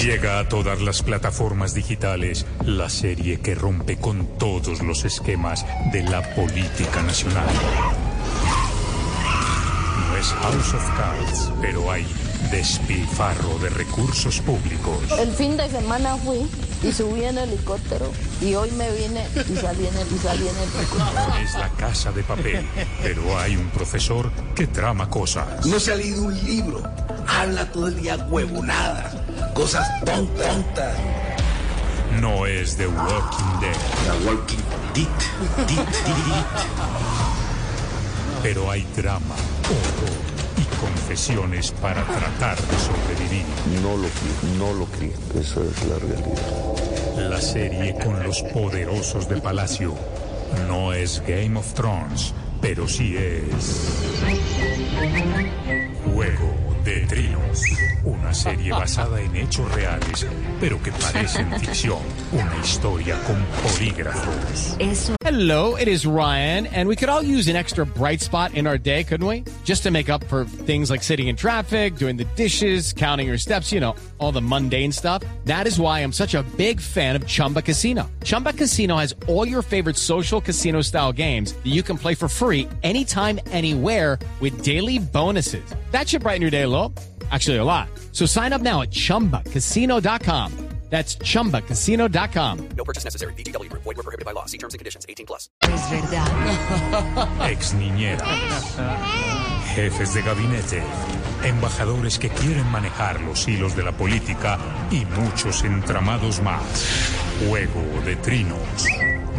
Llega a todas las plataformas digitales la serie que rompe con todos los esquemas de la política nacional. No es House of Cards, pero hay despilfarro de recursos públicos. El fin de semana fui y subí en helicóptero y hoy me vine y salí en el, y salí en helicóptero. No es la casa de papel, pero hay un profesor que trama cosas. No se ha leído un libro. Habla todo el día huevonadas. Cosas tontas. No es The Walking Dead, La Walking Dead. Dead, Dead. pero hay drama, horror y confesiones para tratar de sobrevivir. No lo críen, no lo críen. Esa es la realidad. La serie con los poderosos de Palacio no es Game of Thrones, pero sí es Juego. Una serie basada en hechos reales, pero que parecen ficción. Una historia con polígrafos. Hello, it is Ryan, and we could all use an extra bright spot in our day, couldn't we? Just to make up for things like sitting in traffic, doing the dishes, counting your steps, you know, all the mundane stuff. That is why I'm such a big fan of Chumba Casino. Chumba Casino has all your favorite social casino style games that you can play for free anytime, anywhere with daily bonuses. That should brighten your day a little. Actually, a lot. So sign up now at chumbacasino.com. That's chumbacasino.com. No purchase necessary. VGW Group. Void were prohibited by law. See terms and conditions. 18 plus. Es verdad. Ex niñeras, jefes de gabinete, embajadores que quieren manejar los hilos de la política y muchos entramados más. Juego de trinos.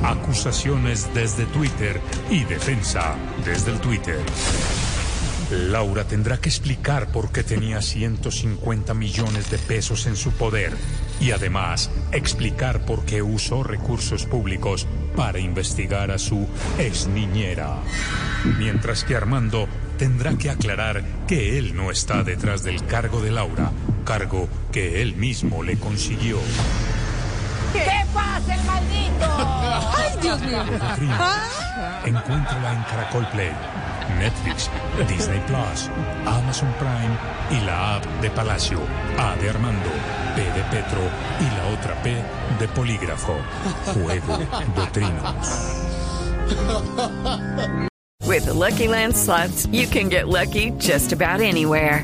Acusaciones desde Twitter y defensa desde el Twitter. Laura tendrá que explicar por qué tenía 150 millones de pesos en su poder y además explicar por qué usó recursos públicos para investigar a su ex niñera. Mientras que Armando tendrá que aclarar que él no está detrás del cargo de Laura, cargo que él mismo le consiguió. ¿Qué pasa, el maldito? Ay, Dios mío. Encuéntrala en Caracol Play, Netflix, Disney Plus, Amazon Prime y la app de Palacio. A de Armando, P de Petro y la otra P de Polígrafo. Juego de trinos. With the Lucky Land slots, you can get lucky just about anywhere.